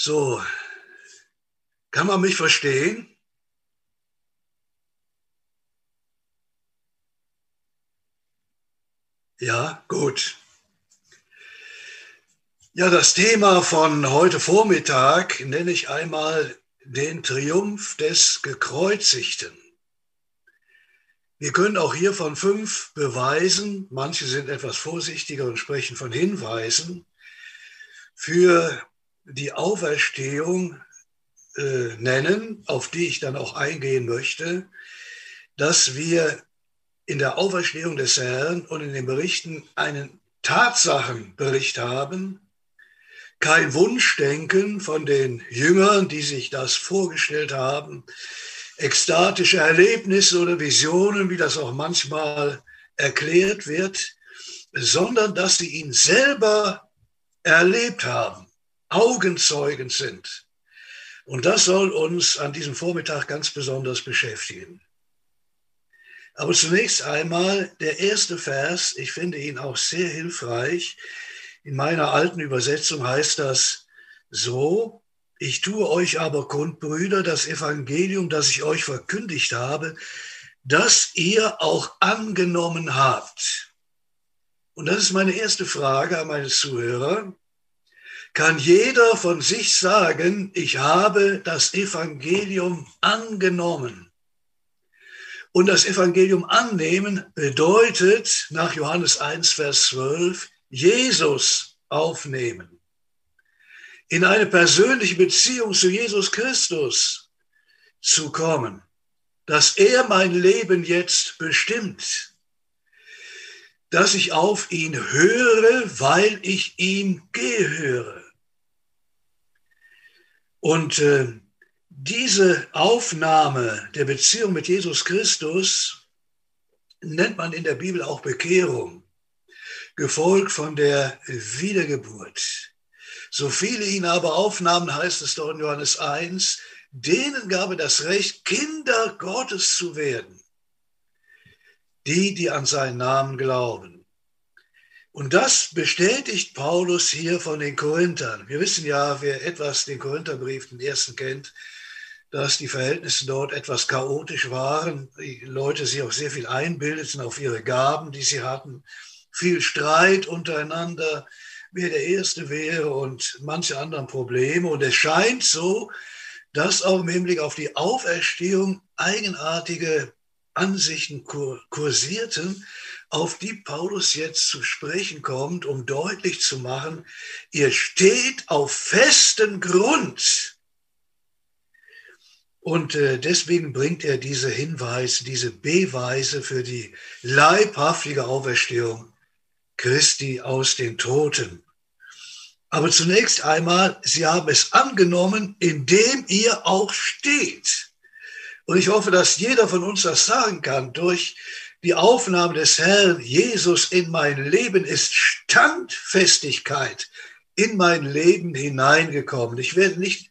So, kann man mich verstehen? Ja, gut. Ja, das Thema von heute Vormittag nenne ich einmal den Triumph des Gekreuzigten. Wir können auch hier von fünf Beweisen, manche sind etwas vorsichtiger und sprechen von Hinweisen, für die Auferstehung äh, nennen, auf die ich dann auch eingehen möchte, dass wir in der Auferstehung des Herrn und in den Berichten einen Tatsachenbericht haben, kein Wunschdenken von den Jüngern, die sich das vorgestellt haben, ekstatische Erlebnisse oder Visionen, wie das auch manchmal erklärt wird, sondern dass sie ihn selber erlebt haben, Augenzeugen sind. Und das soll uns an diesem Vormittag ganz besonders beschäftigen. Aber zunächst einmal der erste Vers, ich finde ihn auch sehr hilfreich. In meiner alten Übersetzung heißt das so, ich tue euch aber kund, Brüder, das Evangelium, das ich euch verkündigt habe, das ihr auch angenommen habt. Und das ist meine erste Frage an meine Zuhörer. Kann jeder von sich sagen, ich habe das Evangelium angenommen? Und das Evangelium annehmen bedeutet nach Johannes 1, Vers 12, Jesus aufnehmen. In eine persönliche Beziehung zu Jesus Christus zu kommen, dass er mein Leben jetzt bestimmt, dass ich auf ihn höre, weil ich ihm gehöre. Und äh, diese Aufnahme der Beziehung mit Jesus Christus nennt man in der Bibel auch Bekehrung, gefolgt von der Wiedergeburt. So viele ihn aber aufnahmen, heißt es doch in Johannes 1, denen gab er das Recht, Kinder Gottes zu werden. Die, die an seinen Namen glauben. Und das bestätigt Paulus hier von den Korinthern. Wir wissen ja, wer etwas den Korintherbrief, den ersten kennt, dass die Verhältnisse dort etwas chaotisch waren, die Leute sich auch sehr viel einbildeten auf ihre Gaben, die sie hatten, viel Streit untereinander, wer der Erste wäre und manche anderen Probleme. Und es scheint so, dass auch im Hinblick auf die Auferstehung eigenartige Ansichten kursierten, auf die Paulus jetzt zu sprechen kommt, um deutlich zu machen, ihr steht auf festen Grund und äh, deswegen bringt er diese Hinweise, diese Beweise für die leibhaftige Auferstehung Christi aus den Toten. Aber zunächst einmal, sie haben es angenommen, indem ihr auch steht. Und ich hoffe, dass jeder von uns das sagen kann. Durch die Aufnahme des Herrn Jesus in mein Leben ist Standfestigkeit in mein Leben hineingekommen. Ich werde nicht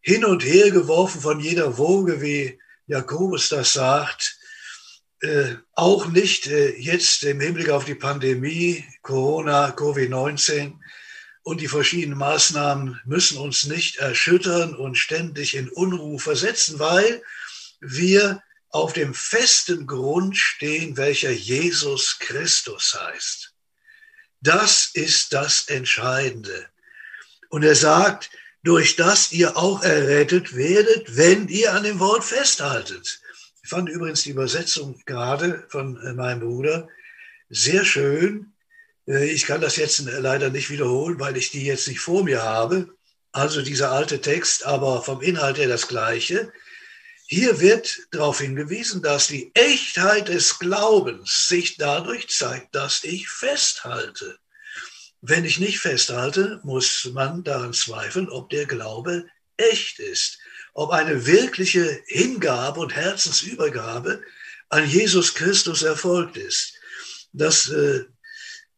hin und her geworfen von jeder Woge, wie Jakobus das sagt. Äh, auch nicht äh, jetzt im Hinblick auf die Pandemie, Corona, Covid-19 und die verschiedenen Maßnahmen müssen uns nicht erschüttern und ständig in Unruhe versetzen, weil wir auf dem festen Grund stehen, welcher Jesus Christus heißt. Das ist das Entscheidende. Und er sagt, durch das ihr auch errettet werdet, wenn ihr an dem Wort festhaltet. Ich fand übrigens die Übersetzung gerade von äh, meinem Bruder sehr schön. Äh, ich kann das jetzt leider nicht wiederholen, weil ich die jetzt nicht vor mir habe. Also dieser alte Text, aber vom Inhalt her das gleiche. Hier wird darauf hingewiesen, dass die Echtheit des Glaubens sich dadurch zeigt, dass ich festhalte. Wenn ich nicht festhalte, muss man daran zweifeln, ob der Glaube echt ist, ob eine wirkliche Hingabe und Herzensübergabe an Jesus Christus erfolgt ist. Das äh,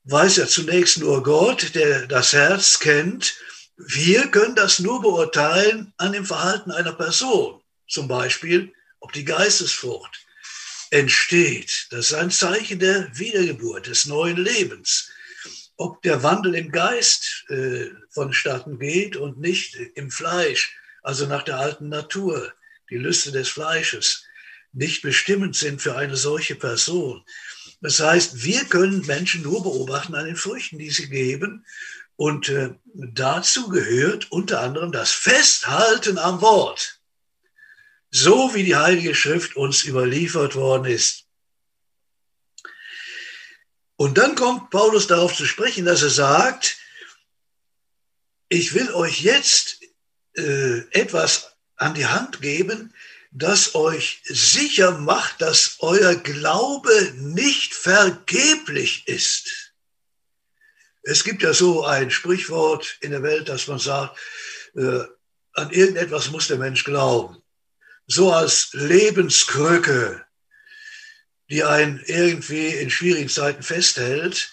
weiß ja zunächst nur Gott, der das Herz kennt. Wir können das nur beurteilen an dem Verhalten einer Person. Zum Beispiel, ob die Geistesfrucht entsteht. Das ist ein Zeichen der Wiedergeburt, des neuen Lebens. ob der Wandel im Geist äh, vonstatten geht und nicht im Fleisch, also nach der alten Natur, die Lüste des Fleisches, nicht bestimmend sind für eine solche Person. Das heißt, wir können Menschen nur beobachten an den Früchten, die sie geben. Und äh, dazu gehört unter anderem das Festhalten am Wort, so wie die Heilige Schrift uns überliefert worden ist. Und dann kommt Paulus darauf zu sprechen, dass er sagt, ich will euch jetzt äh, etwas an die Hand geben, das euch sicher macht, dass euer Glaube nicht vergeblich ist. Es gibt ja so ein Sprichwort in der Welt, dass man sagt, äh, an irgendetwas muss der Mensch glauben. So als Lebenskrücke die einen irgendwie in schwierigen Zeiten festhält.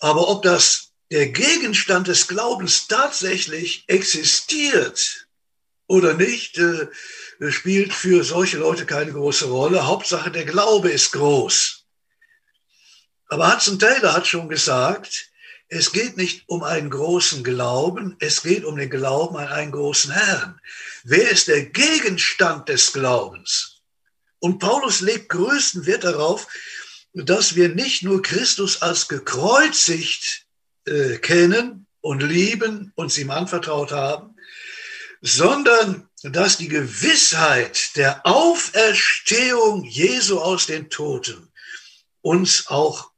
Aber ob das der Gegenstand des Glaubens tatsächlich existiert oder nicht, äh, spielt für solche Leute keine große Rolle. Hauptsache, der Glaube ist groß. Aber Hudson Taylor hat schon gesagt, es geht nicht um einen großen Glauben, es geht um den Glauben an einen großen Herrn. Wer ist der Gegenstand des Glaubens? Und Paulus legt größten Wert darauf, dass wir nicht nur Christus als gekreuzigt äh, kennen und lieben, und ihm anvertraut haben, sondern dass die Gewissheit der Auferstehung Jesu aus den Toten uns auch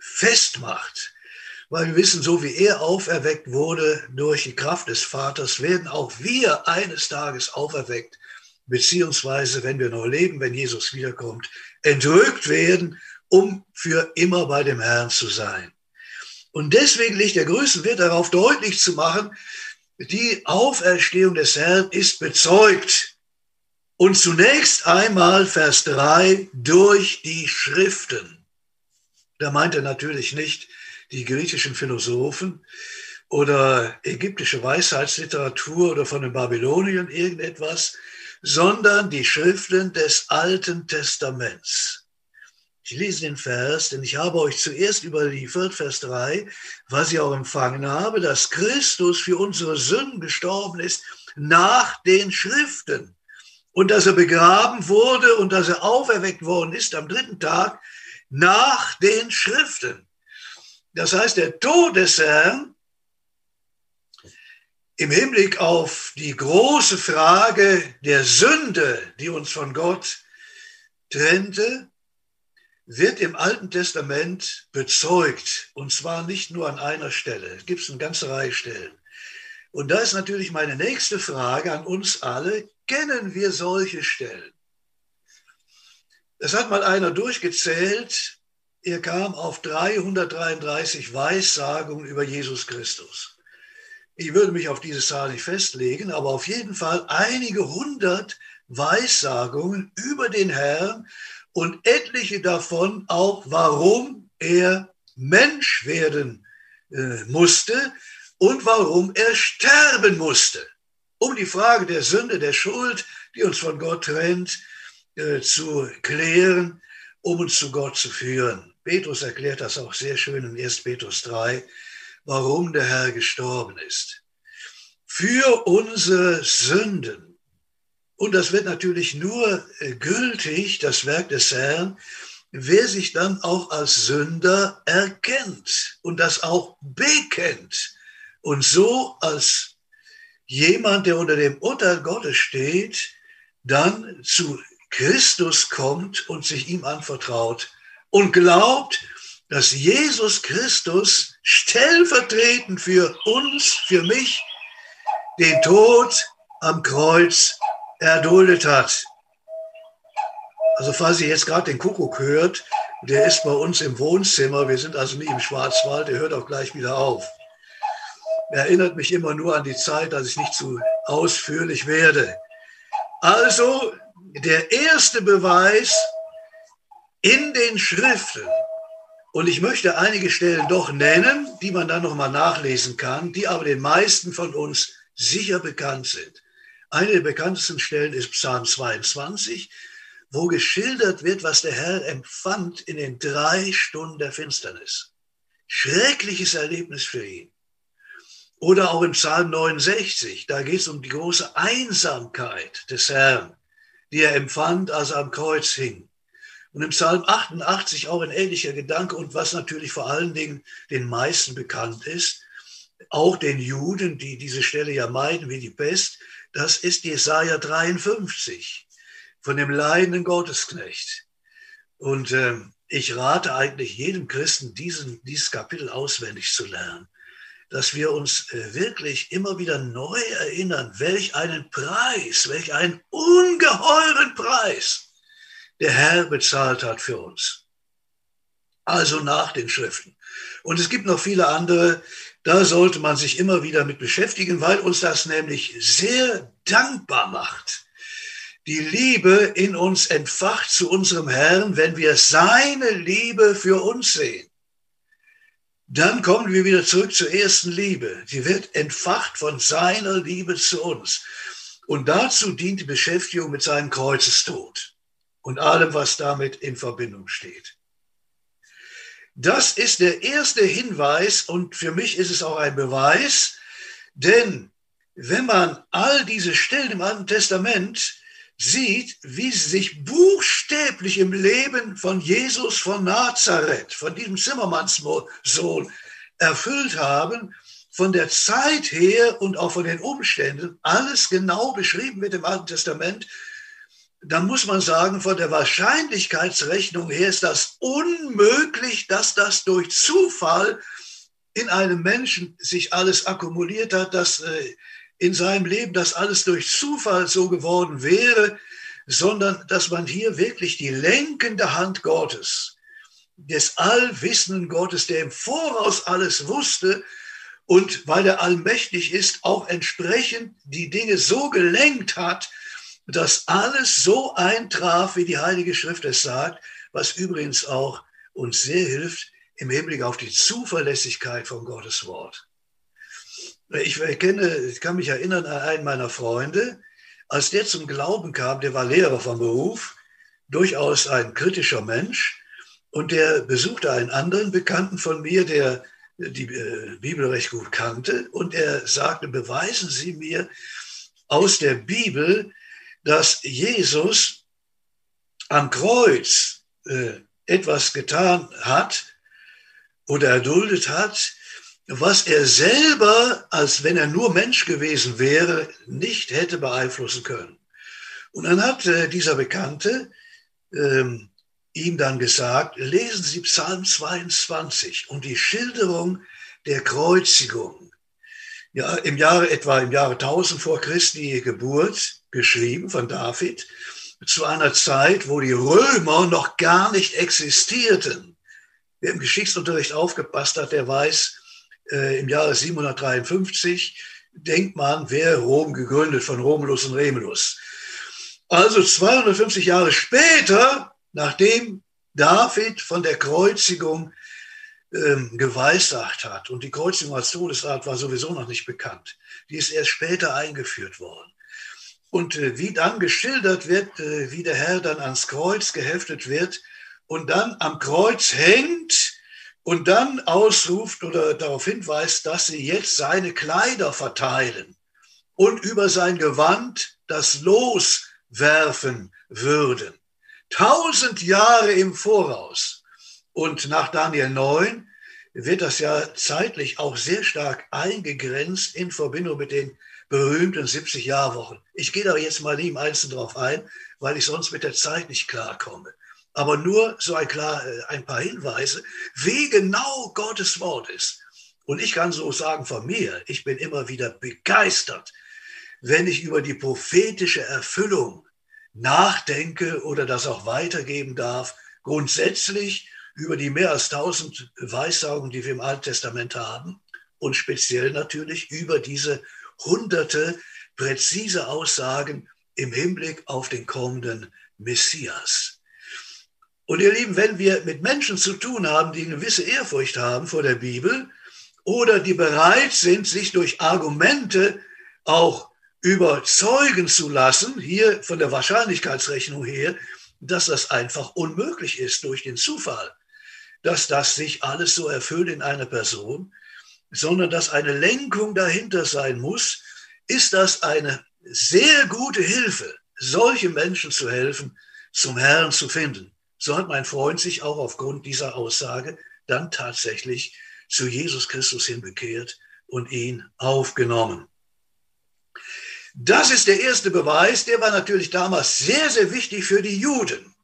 festmacht. Weil wir wissen, so wie er auferweckt wurde durch die Kraft des Vaters, werden auch wir eines Tages auferweckt beziehungsweise wenn wir noch leben, wenn Jesus wiederkommt, entrückt werden, um für immer bei dem Herrn zu sein. Und deswegen liegt der größte Wert darauf, deutlich zu machen, die Auferstehung des Herrn ist bezeugt. Und zunächst einmal Vers 3 durch die Schriften. Da meint er natürlich nicht die griechischen Philosophen oder ägyptische Weisheitsliteratur oder von den Babyloniern irgendetwas, sondern die Schriften des Alten Testaments. Ich lese den Vers, denn ich habe euch zuerst überliefert, Vers 3, was ich auch empfangen habe, dass Christus für unsere Sünden gestorben ist nach den Schriften und dass er begraben wurde und dass er auferweckt worden ist am dritten Tag nach den Schriften. Das heißt, der Tod des Herrn im Hinblick auf die große Frage der Sünde, die uns von Gott trennte, wird im Alten Testament bezeugt. Und zwar nicht nur an einer Stelle. Es gibt eine ganze Reihe Stellen. Und da ist natürlich meine nächste Frage an uns alle. Kennen wir solche Stellen? Es hat mal einer durchgezählt. Er kam auf 333 Weissagungen über Jesus Christus. Ich würde mich auf diese Zahl nicht festlegen, aber auf jeden Fall einige hundert Weissagungen über den Herrn und etliche davon auch, warum er Mensch werden äh, musste und warum er sterben musste, um die Frage der Sünde, der Schuld, die uns von Gott trennt, äh, zu klären, um uns zu Gott zu führen. Petrus erklärt das auch sehr schön in 1. Petrus 3 warum der Herr gestorben ist. Für unsere Sünden. Und das wird natürlich nur äh, gültig, das Werk des Herrn, wer sich dann auch als Sünder erkennt und das auch bekennt und so als jemand, der unter dem Urteil Gottes steht, dann zu Christus kommt und sich ihm anvertraut und glaubt, dass Jesus Christus stellvertretend für uns, für mich, den Tod am Kreuz erduldet hat. Also falls ihr jetzt gerade den Kuckuck hört, der ist bei uns im Wohnzimmer. Wir sind also nicht im Schwarzwald, der hört auch gleich wieder auf. Er erinnert mich immer nur an die Zeit, dass ich nicht zu ausführlich werde. Also der erste Beweis in den Schriften, und ich möchte einige Stellen doch nennen, die man dann nochmal nachlesen kann, die aber den meisten von uns sicher bekannt sind. Eine der bekanntesten Stellen ist Psalm 22, wo geschildert wird, was der Herr empfand in den drei Stunden der Finsternis. schreckliches Erlebnis für ihn. Oder auch im Psalm 69, da geht es um die große Einsamkeit des Herrn, die er empfand, als er am Kreuz hing. Und im Psalm 88 auch ein ähnlicher Gedanke und was natürlich vor allen Dingen den meisten bekannt ist, auch den Juden, die diese Stelle ja meiden wie die Pest, das ist Jesaja 53 von dem leidenden Gottesknecht. Und äh, ich rate eigentlich jedem Christen, diesen, dieses Kapitel auswendig zu lernen, dass wir uns äh, wirklich immer wieder neu erinnern, welch einen Preis, welch einen ungeheuren Preis der Herr bezahlt hat für uns. Also nach den Schriften. Und es gibt noch viele andere, da sollte man sich immer wieder mit beschäftigen, weil uns das nämlich sehr dankbar macht die Liebe in uns entfacht zu unserem Herrn, wenn wir seine Liebe für uns sehen. Dann kommen wir wieder zurück zur ersten Liebe. Sie wird entfacht von seiner Liebe zu uns. Und dazu dient die Beschäftigung mit seinem Kreuzestod und allem, was damit in Verbindung steht. Das ist der erste Hinweis und für mich ist es auch ein Beweis, denn wenn man all diese Stellen im Alten Testament sieht, wie sie sich buchstäblich im Leben von Jesus von Nazareth, von diesem Zimmermannssohn, erfüllt haben, von der Zeit her und auch von den Umständen, alles genau beschrieben wird im Alten Testament, dann muss man sagen, von der Wahrscheinlichkeitsrechnung her ist das unmöglich, dass das durch Zufall in einem Menschen sich alles akkumuliert hat, dass äh, in seinem Leben, dass alles durch Zufall so geworden wäre, sondern dass man hier wirklich die lenkende Hand Gottes, des allwissenden Gottes, der im Voraus alles wusste und weil er allmächtig ist, auch entsprechend die Dinge so gelenkt hat, dass alles so eintraf, wie die Heilige Schrift es sagt, was übrigens auch uns sehr hilft im Hinblick auf die Zuverlässigkeit von Gottes Wort. Ich kenne, ich kann mich erinnern an einen meiner Freunde, als der zum Glauben kam, der war Lehrer von Beruf, durchaus ein kritischer Mensch, und der besuchte einen anderen Bekannten von mir, der die äh, Bibel recht gut kannte, und er sagte, beweisen Sie mir aus der Bibel, dass Jesus am Kreuz äh, etwas getan hat oder erduldet hat, was er selber, als wenn er nur Mensch gewesen wäre, nicht hätte beeinflussen können. Und dann hat äh, dieser Bekannte ähm, ihm dann gesagt, lesen Sie Psalm 22 und die Schilderung der Kreuzigung. Ja, im Jahre, etwa im Jahre 1000 vor Christi Geburt, geschrieben von David, zu einer Zeit, wo die Römer noch gar nicht existierten. Wer im Geschichtsunterricht aufgepasst hat, der weiß, äh, im Jahre 753 denkt man, wäre Rom gegründet von Romulus und Remulus. Also 250 Jahre später, nachdem David von der Kreuzigung ähm, geweissagt hat und die Kreuzigung als Todesart war sowieso noch nicht bekannt, die ist erst später eingeführt worden. Und äh, wie dann geschildert wird, äh, wie der Herr dann ans Kreuz geheftet wird und dann am Kreuz hängt und dann ausruft oder darauf hinweist, dass sie jetzt seine Kleider verteilen und über sein Gewand das Los werfen würden. Tausend Jahre im Voraus. Und nach Daniel 9 wird das ja zeitlich auch sehr stark eingegrenzt in Verbindung mit den berühmten 70 Jahrwochen. Ich gehe da jetzt mal nie im Einzelnen drauf ein, weil ich sonst mit der Zeit nicht klarkomme aber nur so ein, klar, äh, ein paar Hinweise, wie genau Gottes Wort ist. Und ich kann so sagen von mir, ich bin immer wieder begeistert, wenn ich über die prophetische Erfüllung nachdenke oder das auch weitergeben darf, grundsätzlich über die mehr als tausend Weissagungen, die wir im Alten Testament haben und speziell natürlich über diese hunderte präzise Aussagen im Hinblick auf den kommenden Messias. Und ihr Lieben, wenn wir mit Menschen zu tun haben, die eine gewisse Ehrfurcht haben vor der Bibel oder die bereit sind, sich durch Argumente auch überzeugen zu lassen, hier von der Wahrscheinlichkeitsrechnung her, dass das einfach unmöglich ist durch den Zufall, dass das sich alles so erfüllt in einer Person, sondern dass eine Lenkung dahinter sein muss, ist das eine sehr gute Hilfe, solche Menschen zu helfen, zum Herrn zu finden. So hat mein Freund sich auch aufgrund dieser Aussage dann tatsächlich zu Jesus Christus hinbekehrt und ihn aufgenommen. Das ist der erste Beweis, der war natürlich damals sehr, sehr wichtig für die Juden,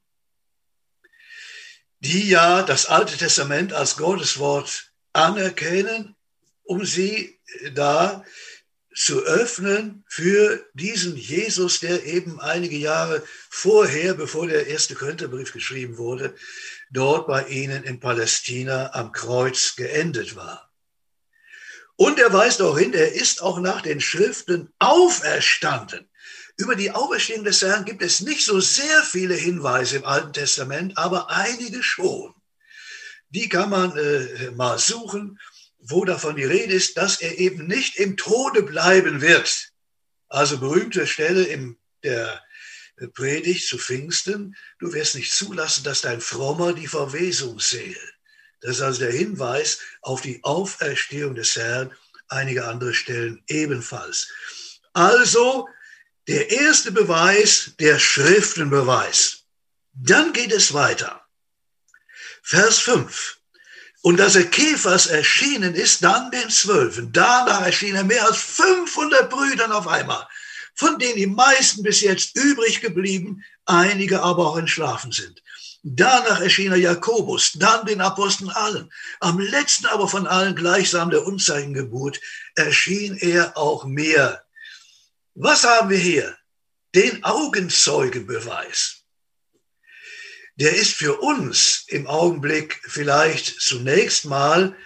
die ja das Alte Testament als Gottes Wort anerkennen, um sie da zu öffnen für diesen Jesus, der eben einige Jahre vorher, bevor der erste Korintherbrief geschrieben wurde, dort bei ihnen in Palästina am Kreuz geendet war. Und er weist auch hin, er ist auch nach den Schriften auferstanden. Über die Auferstehung des Herrn gibt es nicht so sehr viele Hinweise im Alten Testament, aber einige schon. Die kann man äh, mal suchen wo davon die Rede ist, dass er eben nicht im Tode bleiben wird. Also berühmte Stelle in der Predigt zu Pfingsten, du wirst nicht zulassen, dass dein Frommer die Verwesung sehe. Das ist also der Hinweis auf die Auferstehung des Herrn, einige andere Stellen ebenfalls. Also der erste Beweis, der Schriftenbeweis. Dann geht es weiter. Vers 5. Und dass er Käfers erschienen ist, dann den Zwölfen. Danach erschien er mehr als 500 Brüdern auf einmal, von denen die meisten bis jetzt übrig geblieben, einige aber auch entschlafen sind. Danach erschien er Jakobus, dann den Aposteln allen. Am letzten aber von allen gleichsam der Unzeichengeburt erschien er auch mir. Was haben wir hier? Den Augenzeugebeweis der ist für uns im Augenblick vielleicht zunächst mal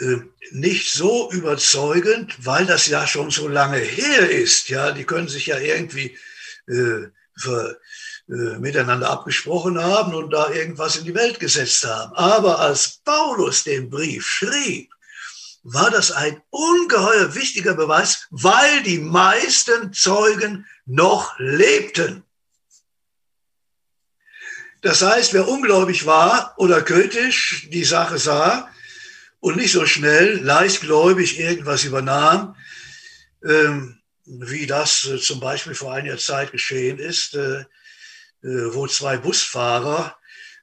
äh, nicht so überzeugend, weil das ja schon so lange her ist. Ja, die können sich ja irgendwie äh, für, äh, miteinander abgesprochen haben und da irgendwas in die Welt gesetzt haben. Aber als Paulus den Brief schrieb, war das ein ungeheuer wichtiger Beweis, weil die meisten Zeugen noch lebten. Das heißt, wer ungläubig war oder kritisch die Sache sah und nicht so schnell leichtgläubig irgendwas übernahm, ähm, wie das äh, zum Beispiel vor einiger Zeit geschehen ist, äh, äh, wo zwei Busfahrer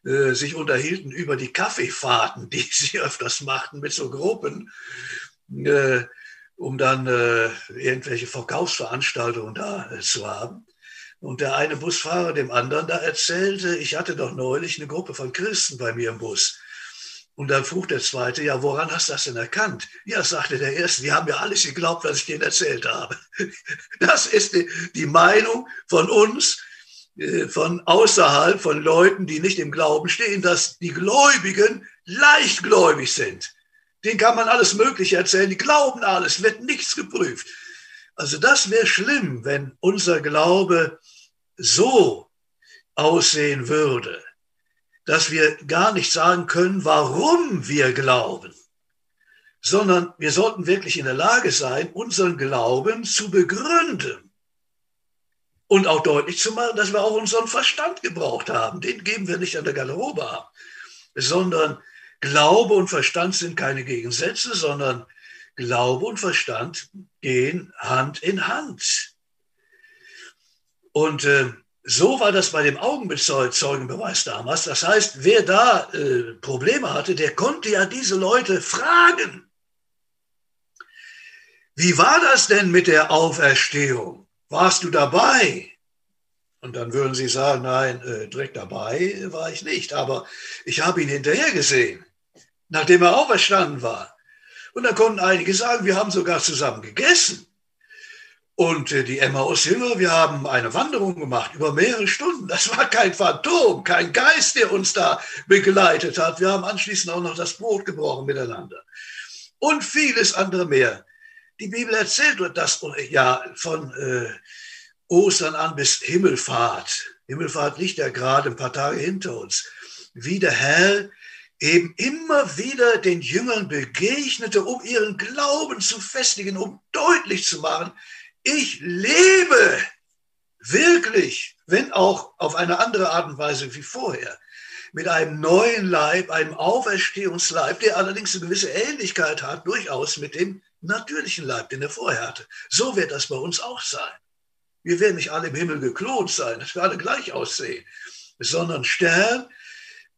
sich unterhielten über die Kaffeefahrten, die sie öfters machten mit so Gruppen, um dann irgendwelche Verkaufsveranstaltungen da zu haben. Und der eine Busfahrer dem anderen da erzählte, ich hatte doch neulich eine Gruppe von Christen bei mir im Bus. Und dann frug der zweite, ja, woran hast du das denn erkannt? Ja, sagte der erste, die haben ja alles geglaubt, was ich denen erzählt habe. Das ist die, die Meinung von uns, äh, von außerhalb, von Leuten, die nicht im Glauben stehen, dass die Gläubigen leichtgläubig sind. Denen kann man alles Mögliche erzählen, die glauben alles, wird nichts geprüft. Also das wäre schlimm, wenn unser Glaube so aussehen würde, dass wir gar nicht sagen können, warum wir glauben, sondern wir sollten wirklich in der Lage sein, unseren Glauben zu begründen und auch deutlich zu machen, dass wir auch unseren Verstand gebraucht haben. Den geben wir nicht an der Garderobe ab, sondern Glaube und Verstand sind keine Gegensätze, sondern Glaube und Verstand gehen Hand in Hand. Und äh, so war das bei dem Augenzeugenbeweis damals. Das heißt, wer da äh, Probleme hatte, der konnte ja diese Leute fragen. Wie war das denn mit der Auferstehung? Warst du dabei? Und dann würden sie sagen, nein, äh, direkt dabei war ich nicht, aber ich habe ihn hinterher gesehen, nachdem er auferstanden war. Und da konnten einige sagen, wir haben sogar zusammen gegessen. Und äh, die Emmaus-Jünger, wir haben eine Wanderung gemacht über mehrere Stunden. Das war kein Phantom, kein Geist, der uns da begleitet hat. Wir haben anschließend auch noch das Brot gebrochen miteinander. Und vieles andere mehr. Die Bibel erzählt das ja von äh, Ostern an bis Himmelfahrt. Himmelfahrt liegt ja gerade ein paar Tage hinter uns. Wie der Herr eben immer wieder den Jüngern begegnete, um ihren Glauben zu festigen, um deutlich zu machen, ich lebe wirklich, wenn auch auf eine andere Art und Weise wie vorher. mit einem neuen Leib, einem Auferstehungsleib, der allerdings eine gewisse Ähnlichkeit hat, durchaus mit dem natürlichen Leib, den er vorher hatte. So wird das bei uns auch sein. Wir werden nicht alle im Himmel geklont sein, dass wir alle gleich aussehen, sondern Stern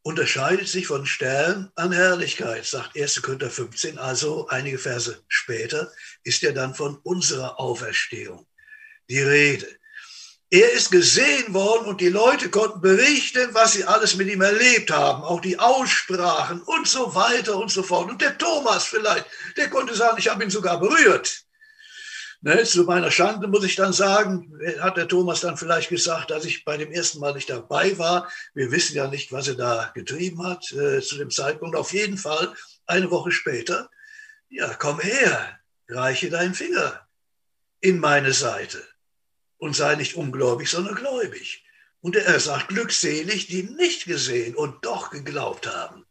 unterscheidet sich von Stern an Herrlichkeit, sagt 1. Korinther 15. Also einige Verse später ist ja dann von unserer Auferstehung die Rede. Er ist gesehen worden und die Leute konnten berichten, was sie alles mit ihm erlebt haben, auch die Aussprachen und so weiter und so fort. Und der Thomas vielleicht, der konnte sagen, ich habe ihn sogar berührt. Ne, zu meiner Schande muss ich dann sagen, hat der Thomas dann vielleicht gesagt, dass ich bei dem ersten Mal nicht dabei war. Wir wissen ja nicht, was er da getrieben hat äh, zu dem Zeitpunkt. Auf jeden Fall eine Woche später, ja, komm her, reiche deinen Finger in meine Seite und sei nicht ungläubig, sondern gläubig. Und er sagt, glückselig, die nicht gesehen und doch geglaubt haben.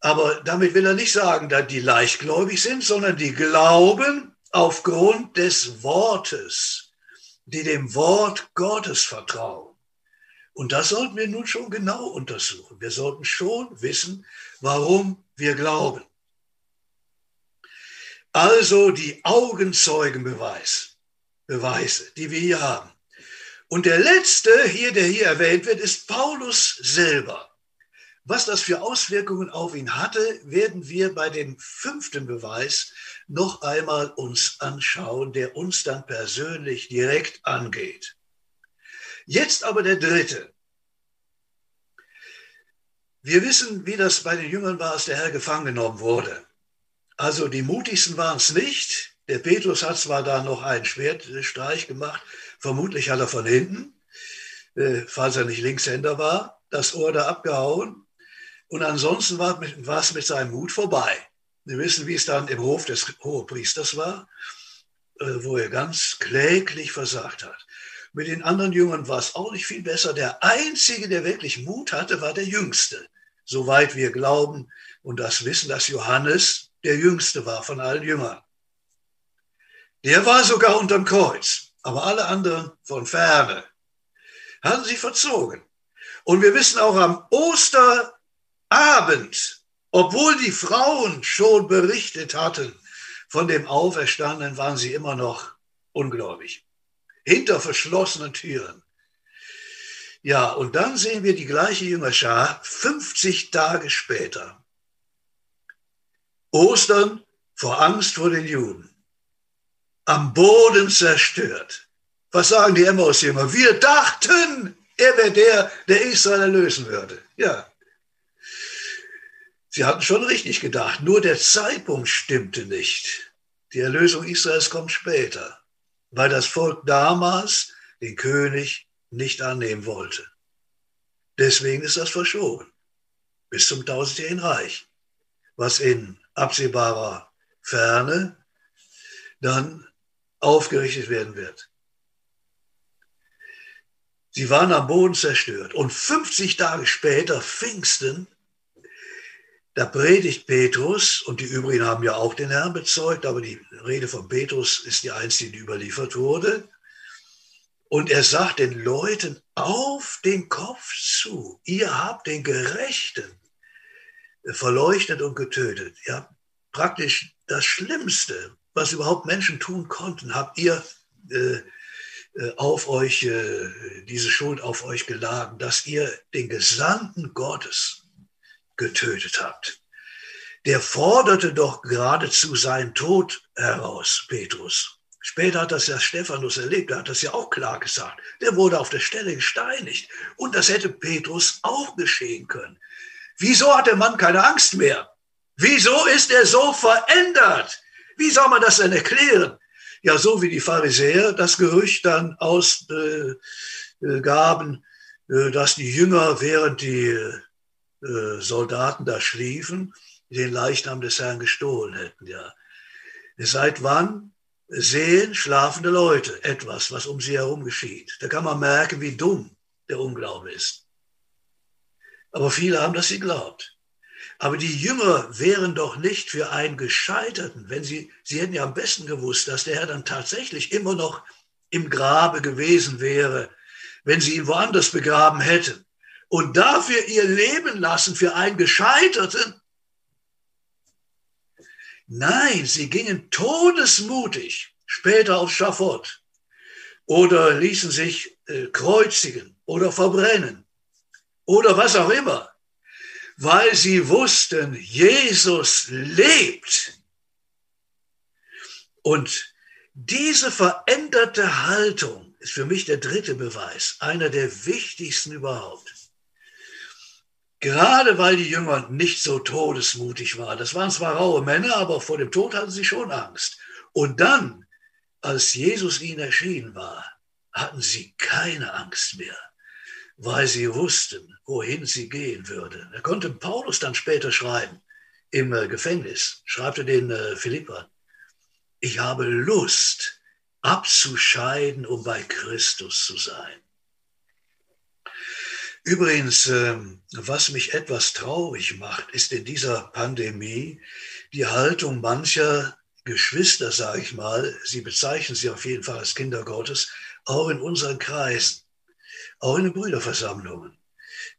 Aber damit will er nicht sagen, dass die leichtgläubig sind, sondern die glauben aufgrund des Wortes, die dem Wort Gottes vertrauen. Und das sollten wir nun schon genau untersuchen. Wir sollten schon wissen, warum wir glauben. Also die Augenzeugenbeweis, Beweise, die wir hier haben. Und der letzte hier, der hier erwähnt wird, ist Paulus selber. Was das für Auswirkungen auf ihn hatte, werden wir bei dem fünften Beweis noch einmal uns anschauen, der uns dann persönlich direkt angeht. Jetzt aber der dritte. Wir wissen, wie das bei den Jüngern war, als der Herr gefangen genommen wurde. Also die mutigsten waren es nicht. Der Petrus hat zwar da noch einen Schwertstreich gemacht, vermutlich hat er von hinten, äh, falls er nicht Linkshänder war, das Ohr da abgehauen. Und ansonsten war es mit seinem Mut vorbei. Wir wissen, wie es dann im Hof des Hohepriesters war, äh, wo er ganz kläglich versagt hat. Mit den anderen Jüngern war es auch nicht viel besser. Der Einzige, der wirklich Mut hatte, war der Jüngste. Soweit wir glauben und das wissen, dass Johannes der Jüngste war von allen Jüngern. Der war sogar unterm Kreuz, aber alle anderen von ferne hatten sich verzogen. Und wir wissen auch am Osterabend obwohl die Frauen schon berichtet hatten von dem Auferstandenen, waren sie immer noch ungläubig. Hinter verschlossenen Türen. Ja, und dann sehen wir die gleiche Jüngerschar 50 Tage später. Ostern vor Angst vor den Juden. Am Boden zerstört. Was sagen die Emmaus-Jünger? Wir dachten, er wäre der, der Israel erlösen würde. Ja, Sie hatten schon richtig gedacht, nur der Zeitpunkt stimmte nicht. Die Erlösung Israels kommt später, weil das Volk damals den König nicht annehmen wollte. Deswegen ist das verschoben bis zum tausendjährigen Reich, was in absehbarer Ferne dann aufgerichtet werden wird. Sie waren am Boden zerstört und 50 Tage später, Pfingsten, da predigt Petrus, und die übrigen haben ja auch den Herrn bezeugt, aber die Rede von Petrus ist die einzige, die überliefert wurde. Und er sagt den Leuten auf den Kopf zu, ihr habt den Gerechten verleuchtet und getötet. Ihr habt praktisch das Schlimmste, was überhaupt Menschen tun konnten, habt ihr äh, äh auf euch, äh, diese Schuld auf euch geladen, dass ihr den Gesandten Gottes getötet habt. Der forderte doch geradezu seinen Tod heraus, Petrus. Später hat das ja Stephanus erlebt, er hat das ja auch klar gesagt. Der wurde auf der Stelle gesteinigt. Und das hätte Petrus auch geschehen können. Wieso hat der Mann keine Angst mehr? Wieso ist er so verändert? Wie soll man das denn erklären? Ja, so wie die Pharisäer das Gerücht dann ausgaben, äh, dass die Jünger, während die äh, Soldaten da schliefen, den Leichnam des Herrn gestohlen hätten. Ja. Seit wann sehen schlafende Leute etwas, was um sie herum geschieht? Da kann man merken, wie dumm der Unglaube ist. Aber viele haben das geglaubt. Aber die Jünger wären doch nicht für einen Gescheiterten, wenn sie, sie hätten ja am besten gewusst, dass der Herr dann tatsächlich immer noch im Grabe gewesen wäre, wenn sie ihn woanders begraben hätten und dafür ihr Leben lassen für einen Gescheiterten? Nein, sie gingen todesmutig später aufs Schafott oder ließen sich äh, kreuzigen oder verbrennen oder was auch immer, weil sie wussten, Jesus lebt. Und diese veränderte Haltung ist für mich der dritte Beweis, einer der wichtigsten überhaupt. Gerade weil die Jünger nicht so todesmutig waren. Das waren zwar raue Männer, aber vor dem Tod hatten sie schon Angst. Und dann, als Jesus ihnen erschienen war, hatten sie keine Angst mehr, weil sie wussten, wohin sie gehen würde. Da konnte Paulus dann später schreiben, im äh, Gefängnis, schreibt er den äh, Philippern, ich habe Lust abzuscheiden, um bei Christus zu sein. Übrigens, ähm, was mich etwas traurig macht, ist in dieser Pandemie die Haltung mancher Geschwister, sage ich mal, sie bezeichnen sie auf jeden Fall als Kinder Gottes, auch in unseren Kreisen, auch in den Brüderversammlungen.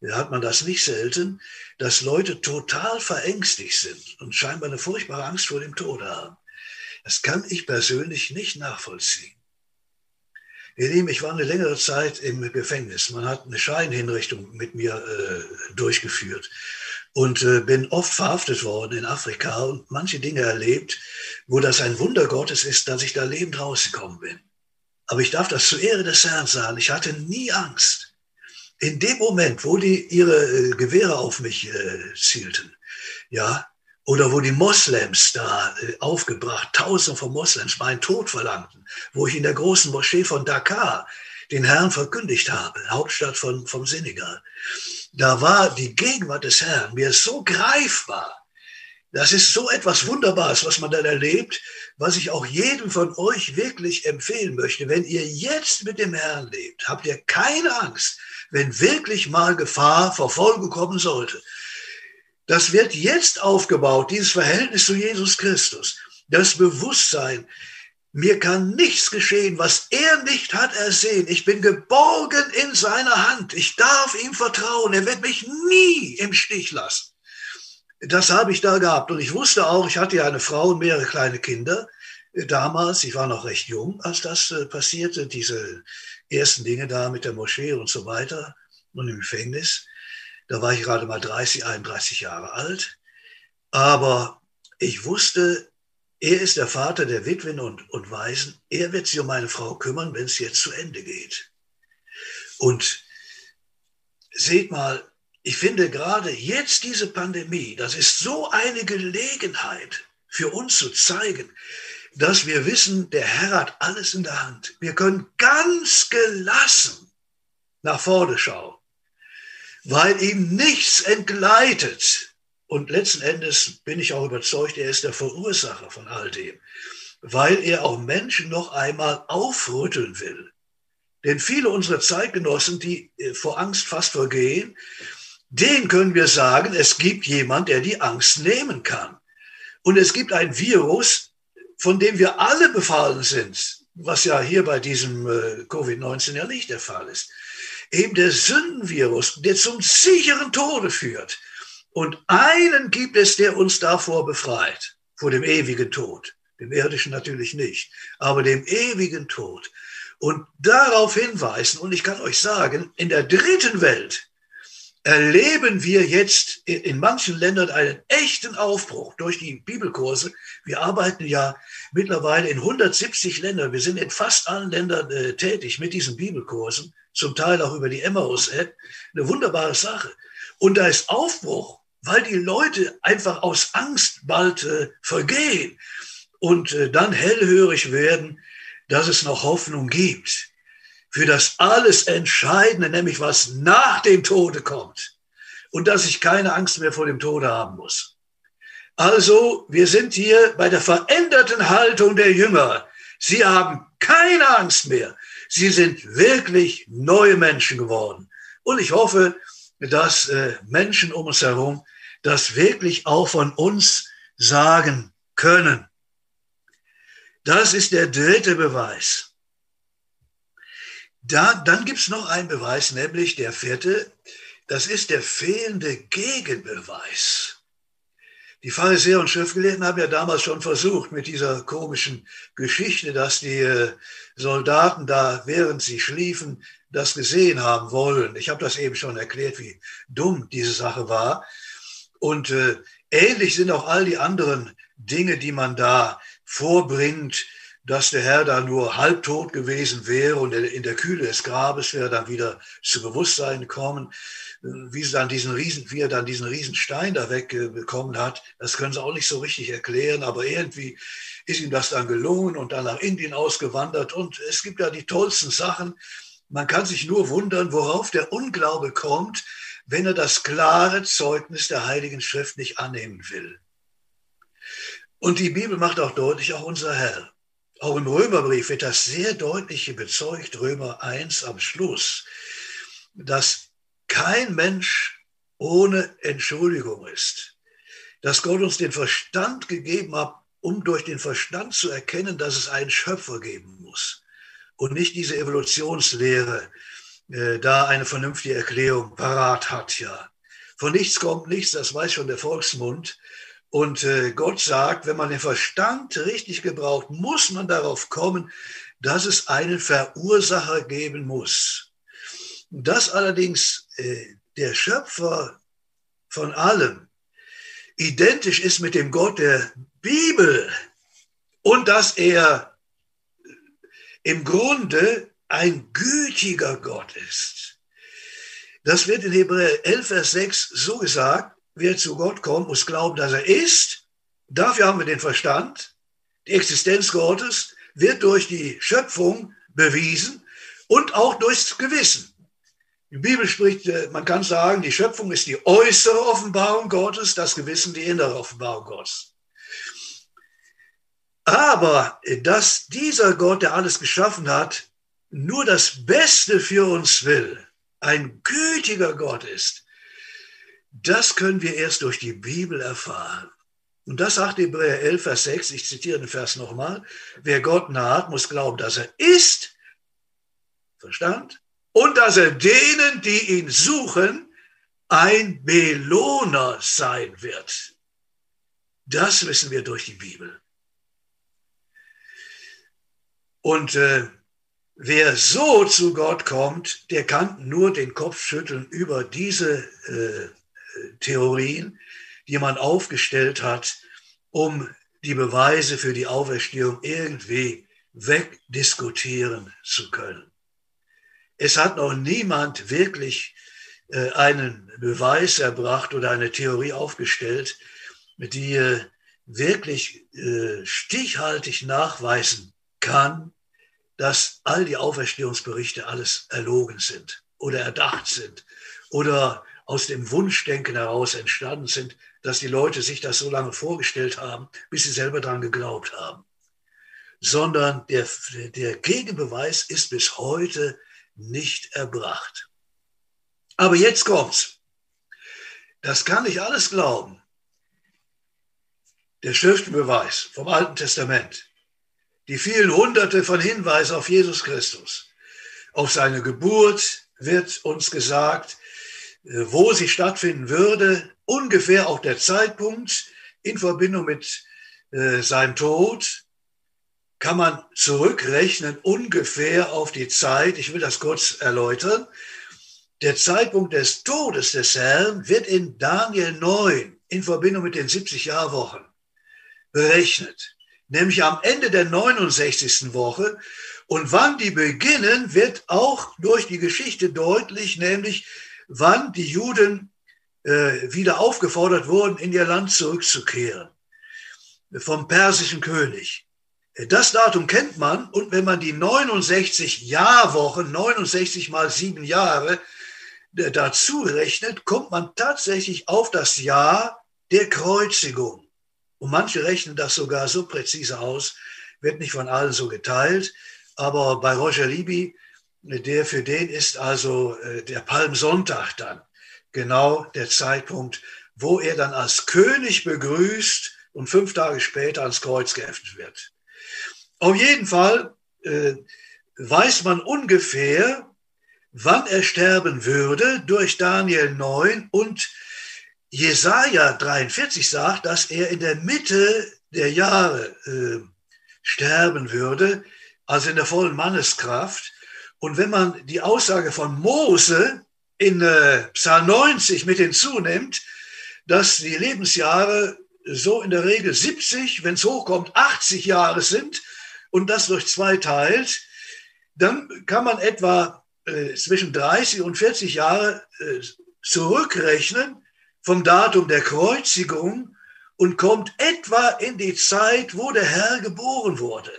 Da hat man das nicht selten, dass Leute total verängstigt sind und scheinbar eine furchtbare Angst vor dem Tod haben. Das kann ich persönlich nicht nachvollziehen. Ihr Lieben, ich war eine längere Zeit im Gefängnis. Man hat eine Scheinhinrichtung mit mir äh, durchgeführt und äh, bin oft verhaftet worden in Afrika und manche Dinge erlebt, wo das ein Wunder Gottes ist, dass ich da lebend rausgekommen bin. Aber ich darf das zur Ehre des Herrn sagen. Ich hatte nie Angst. In dem Moment, wo die ihre äh, Gewehre auf mich äh, zielten, ja, oder wo die Moslems da äh, aufgebracht, tausende von Moslems meinen Tod verlangten, wo ich in der großen Moschee von Dakar den Herrn verkündigt habe, Hauptstadt von, vom Senegal. Da war die Gegenwart des Herrn mir so greifbar. Das ist so etwas Wunderbares, was man dann erlebt, was ich auch jedem von euch wirklich empfehlen möchte. Wenn ihr jetzt mit dem Herrn lebt, habt ihr keine Angst, wenn wirklich mal Gefahr, Verfolgung kommen sollte. Das wird jetzt aufgebaut, dieses Verhältnis zu Jesus Christus. Das Bewusstsein, mir kann nichts geschehen, was er nicht hat ersehen. Ich bin geborgen in seiner Hand. Ich darf ihm vertrauen. Er wird mich nie im Stich lassen. Das habe ich da gehabt. Und ich wusste auch, ich hatte ja eine Frau und mehrere kleine Kinder. Damals, ich war noch recht jung, als das äh, passierte, diese ersten Dinge da mit der Moschee und so weiter und im Gefängnis. Da war ich gerade mal 30, 31 Jahre alt. Aber ich wusste, er ist der Vater der Witwen und, und Waisen. Er wird sich um meine Frau kümmern, wenn es jetzt zu Ende geht. Und seht mal, ich finde gerade jetzt diese Pandemie, das ist so eine Gelegenheit für uns zu zeigen, dass wir wissen, der Herr hat alles in der Hand. Wir können ganz gelassen nach vorne schauen weil ihm nichts entgleitet. Und letzten Endes bin ich auch überzeugt, er ist der Verursacher von all dem, weil er auch Menschen noch einmal aufrütteln will. Denn viele unserer Zeitgenossen, die äh, vor Angst fast vergehen, denen können wir sagen, es gibt jemand, der die Angst nehmen kann. Und es gibt ein Virus, von dem wir alle befallen sind, was ja hier bei diesem äh, Covid-19 ja nicht der Fall ist eben der Sündenvirus, der zum sicheren Tode führt. Und einen gibt es, der uns davor befreit, vor dem ewigen Tod. Dem irdischen natürlich nicht, aber dem ewigen Tod. Und darauf hinweisen, und ich kann euch sagen, in der dritten Welt erleben wir jetzt in manchen Ländern einen echten Aufbruch durch die Bibelkurse. Wir arbeiten ja mittlerweile in 170 Ländern. Wir sind in fast allen Ländern äh, tätig mit diesen Bibelkursen zum Teil auch über die Emmaus-App, eine wunderbare Sache. Und da ist Aufbruch, weil die Leute einfach aus Angst bald äh, vergehen und äh, dann hellhörig werden, dass es noch Hoffnung gibt für das alles Entscheidende, nämlich was nach dem Tode kommt und dass ich keine Angst mehr vor dem Tode haben muss. Also, wir sind hier bei der veränderten Haltung der Jünger. Sie haben keine Angst mehr. Sie sind wirklich neue Menschen geworden. Und ich hoffe, dass äh, Menschen um uns herum das wirklich auch von uns sagen können. Das ist der dritte Beweis. Da, dann gibt es noch einen Beweis, nämlich der vierte. das ist der fehlende Gegenbeweis. Die Pharisäer und Schriftgelehrten haben ja damals schon versucht mit dieser komischen Geschichte, dass die äh, Soldaten da, während sie schliefen, das gesehen haben wollen. Ich habe das eben schon erklärt, wie dumm diese Sache war. Und äh, ähnlich sind auch all die anderen Dinge, die man da vorbringt, dass der Herr da nur halbtot gewesen wäre und in der Kühle des Grabes wäre dann wieder zu Bewusstsein gekommen wie, sie dann diesen Riesen, wie er dann diesen Riesenstein da wegbekommen hat, das können sie auch nicht so richtig erklären, aber irgendwie ist ihm das dann gelungen und dann nach Indien ausgewandert. Und es gibt ja die tollsten Sachen. Man kann sich nur wundern, worauf der Unglaube kommt, wenn er das klare Zeugnis der Heiligen Schrift nicht annehmen will. Und die Bibel macht auch deutlich, auch unser Herr. Auch im Römerbrief wird das sehr deutlich bezeugt, Römer 1 am Schluss, dass kein Mensch ohne Entschuldigung ist. Dass Gott uns den Verstand gegeben hat, um durch den Verstand zu erkennen, dass es einen Schöpfer geben muss. Und nicht diese Evolutionslehre äh, da eine vernünftige Erklärung parat hat, ja. Von nichts kommt nichts, das weiß schon der Volksmund. Und äh, Gott sagt, wenn man den Verstand richtig gebraucht, muss man darauf kommen, dass es einen Verursacher geben muss. Dass allerdings äh, der Schöpfer von allem identisch ist mit dem Gott der Bibel und dass er im Grunde ein gütiger Gott ist. Das wird in Hebräer 11, Vers 6 so gesagt, wer zu Gott kommt, muss glauben, dass er ist. Dafür haben wir den Verstand. Die Existenz Gottes wird durch die Schöpfung bewiesen und auch durchs Gewissen. Die Bibel spricht, äh, man kann sagen, die Schöpfung ist die äußere Offenbarung Gottes, das Gewissen die innere Offenbarung Gottes. Aber äh, dass dieser Gott, der alles geschaffen hat, nur das Beste für uns will, ein gütiger Gott ist, das können wir erst durch die Bibel erfahren. Und das sagt Hebräer 11, Vers 6, ich zitiere den Vers nochmal, wer Gott naht, muss glauben, dass er ist, Verstand, und dass er denen, die ihn suchen, ein Belohner sein wird. Das wissen wir durch die Bibel. Und äh, wer so zu Gott kommt, der kann nur den Kopf schütteln über diese äh, Theorien, die man aufgestellt hat, um die Beweise für die Auferstehung irgendwie wegdiskutieren zu können. Es hat noch niemand wirklich äh, einen Beweis erbracht oder eine Theorie aufgestellt, die äh, wirklich äh, stichhaltig nachweisen kann, dass all die Auferstehungsberichte alles erlogen sind oder erdacht sind oder aus dem Wunschdenken heraus entstanden sind, dass die Leute sich das so lange vorgestellt haben, bis sie selber daran geglaubt haben. Sondern der, der Gegenbeweis ist bis heute nicht erbracht. Aber jetzt kommt's. Das kann ich alles glauben. Der Schriftenbeweis vom Alten Testament, die vielen Hunderte von Hinweisen auf Jesus Christus, auf seine Geburt wird uns gesagt, wo sie stattfinden würde, ungefähr auch der Zeitpunkt in Verbindung mit äh, seinem Tod, kann man zurückrechnen ungefähr auf die Zeit, ich will das kurz erläutern, der Zeitpunkt des Todes des Herrn wird in Daniel 9 in Verbindung mit den 70 Jahrwochen berechnet, nämlich am Ende der 69. Woche. Und wann die beginnen, wird auch durch die Geschichte deutlich, nämlich wann die Juden äh, wieder aufgefordert wurden, in ihr Land zurückzukehren vom persischen König. Das Datum kennt man und wenn man die 69 Jahrwochen, 69 mal sieben Jahre äh, dazu rechnet, kommt man tatsächlich auf das Jahr der Kreuzigung. Und manche rechnen das sogar so präzise aus, wird nicht von allen so geteilt, aber bei Roger Libby, der für den ist also äh, der Palmsonntag dann genau der Zeitpunkt, wo er dann als König begrüßt und fünf Tage später ans Kreuz geheftet wird. Auf jeden Fall äh, weiß man ungefähr, wann er sterben würde durch Daniel 9 und Jesaja 43 sagt, dass er in der Mitte der Jahre äh, sterben würde, also in der vollen Manneskraft. Und wenn man die Aussage von Mose in äh, Psalm 90 mit hinzunimmt, dass die Lebensjahre so in der Regel 70, wenn es hochkommt, 80 Jahre sind und das durch zwei teilt, dann kann man etwa äh, zwischen 30 und 40 Jahre äh, zurückrechnen vom Datum der Kreuzigung und kommt etwa in die Zeit, wo der Herr geboren wurde.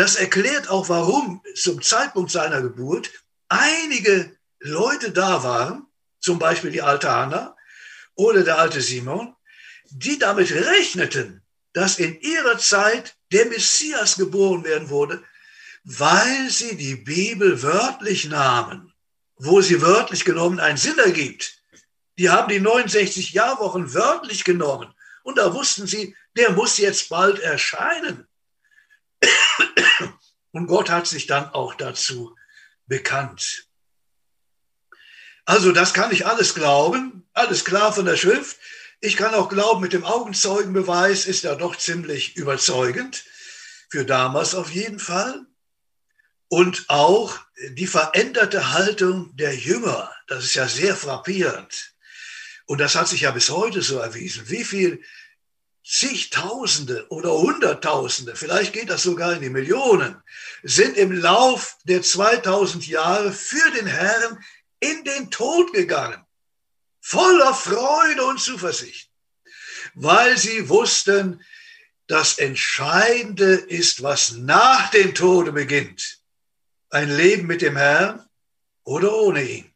Das erklärt auch, warum zum Zeitpunkt seiner Geburt einige Leute da waren, zum Beispiel die alte Hanna oder der alte Simon, die damit rechneten, dass in ihrer Zeit der Messias geboren werden wurde, weil sie die Bibel wörtlich nahmen, wo sie wörtlich genommen einen Sinn ergibt. Die haben die 69 Jahrwochen wörtlich genommen und da wussten sie, der muss jetzt bald erscheinen. Und Gott hat sich dann auch dazu bekannt. Also das kann ich alles glauben, alles klar von der Schrift. Ich kann auch glauben, mit dem Augenzeugenbeweis ist er doch ziemlich überzeugend, für damals auf jeden Fall. Und auch die veränderte Haltung der Jünger, das ist ja sehr frappierend. Und das hat sich ja bis heute so erwiesen. Wie viel zigtausende oder hunderttausende, vielleicht geht das sogar in die Millionen, sind im Lauf der 2000 Jahre für den Herrn in den Tod gegangen, voller Freude und Zuversicht, weil sie wussten, das Entscheidende ist, was nach dem Tode beginnt. Ein Leben mit dem Herrn oder ohne ihn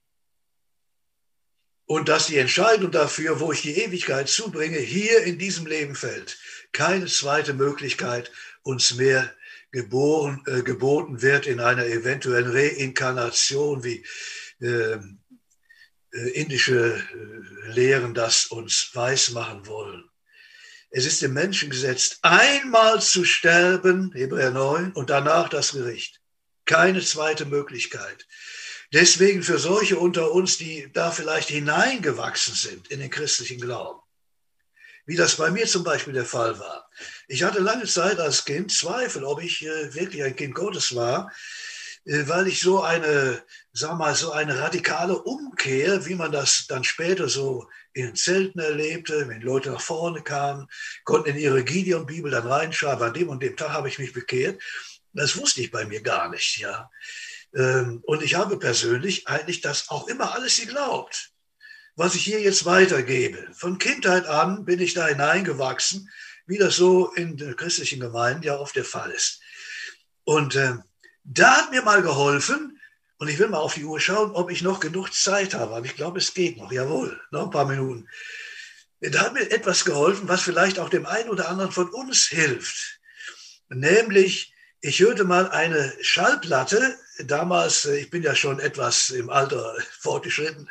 und dass die Entscheidung dafür, wo ich die Ewigkeit zubringe, hier in diesem Leben fällt. Keine zweite Möglichkeit uns mehr geboren, äh, geboten wird in einer eventuellen Reinkarnation, wie ähm, äh, indische äh, Lehren das uns weismachen wollen. Es ist dem Menschen gesetzt, einmal zu sterben, Hebräer 9, und danach das Gericht. Keine zweite Möglichkeit. Deswegen für solche unter uns, die da vielleicht hineingewachsen sind in den christlichen Glauben, wie das bei mir zum Beispiel der Fall war. Ich hatte lange Zeit als Kind Zweifel, ob ich äh, wirklich ein Kind Gottes war, äh, weil ich so eine, sag mal, so eine radikale Umkehr, wie man das dann später so in Zelten erlebte, wenn Leute nach vorne kamen, konnten in ihre Gideon-Bibel dann reinschreiben, an dem und dem Tag habe ich mich bekehrt. Das wusste ich bei mir gar nicht, ja. Ähm, und ich habe persönlich eigentlich das auch immer alles geglaubt, was ich hier jetzt weitergebe. Von Kindheit an bin ich da hineingewachsen, wie das so in der christlichen Gemeinden ja oft der Fall ist. Und äh, da hat mir mal geholfen, und ich will mal auf die Uhr schauen, ob ich noch genug Zeit habe. Aber ich glaube, es geht noch. Jawohl, noch ein paar Minuten. Da hat mir etwas geholfen, was vielleicht auch dem einen oder anderen von uns hilft. Nämlich, ich hörte mal eine Schallplatte damals, äh, ich bin ja schon etwas im Alter fortgeschritten,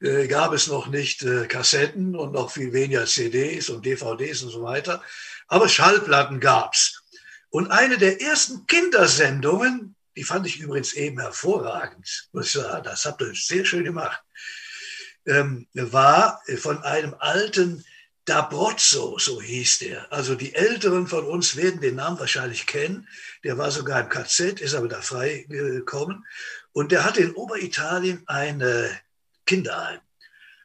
äh, gab es noch nicht äh, Kassetten und noch viel weniger CDs und DVDs und so weiter. Aber Schallplatten gab's. Und eine der ersten Kindersendungen, die fand ich übrigens eben hervorragend, muss ich sagen, das habt ihr sehr schön gemacht, ähm, war von einem alten D'Abrozzo, so hieß der. Also die Älteren von uns werden den Namen wahrscheinlich kennen. Der war sogar im KZ, ist aber da freigekommen. Und der hatte in Oberitalien eine Kinderheim.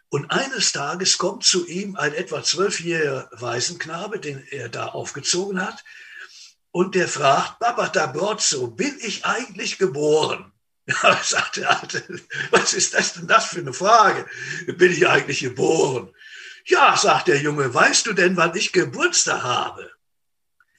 Und eines Tages kommt zu ihm ein etwa zwölfjähriger Waisenknabe, den er da aufgezogen hat. Und der fragt, Papa D'Abrozzo, bin ich eigentlich geboren? Ja, sagt der Alte, was ist das denn das für eine Frage? Bin ich eigentlich geboren? Ja, sagt der Junge, weißt du denn, wann ich Geburtstag habe?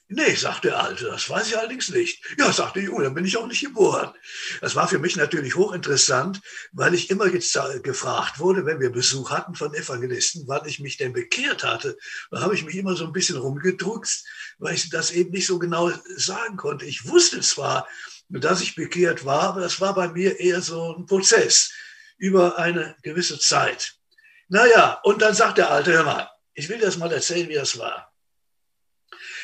Nee, sagt der Alte, das weiß ich allerdings nicht. Ja, sagt der Junge, dann bin ich auch nicht geboren. Das war für mich natürlich hochinteressant, weil ich immer gefragt wurde, wenn wir Besuch hatten von Evangelisten, wann ich mich denn bekehrt hatte. Da habe ich mich immer so ein bisschen rumgedruckt, weil ich das eben nicht so genau sagen konnte. Ich wusste zwar, dass ich bekehrt war, aber das war bei mir eher so ein Prozess über eine gewisse Zeit. Naja, und dann sagt der Alte, hör mal, ich will dir das mal erzählen, wie das war.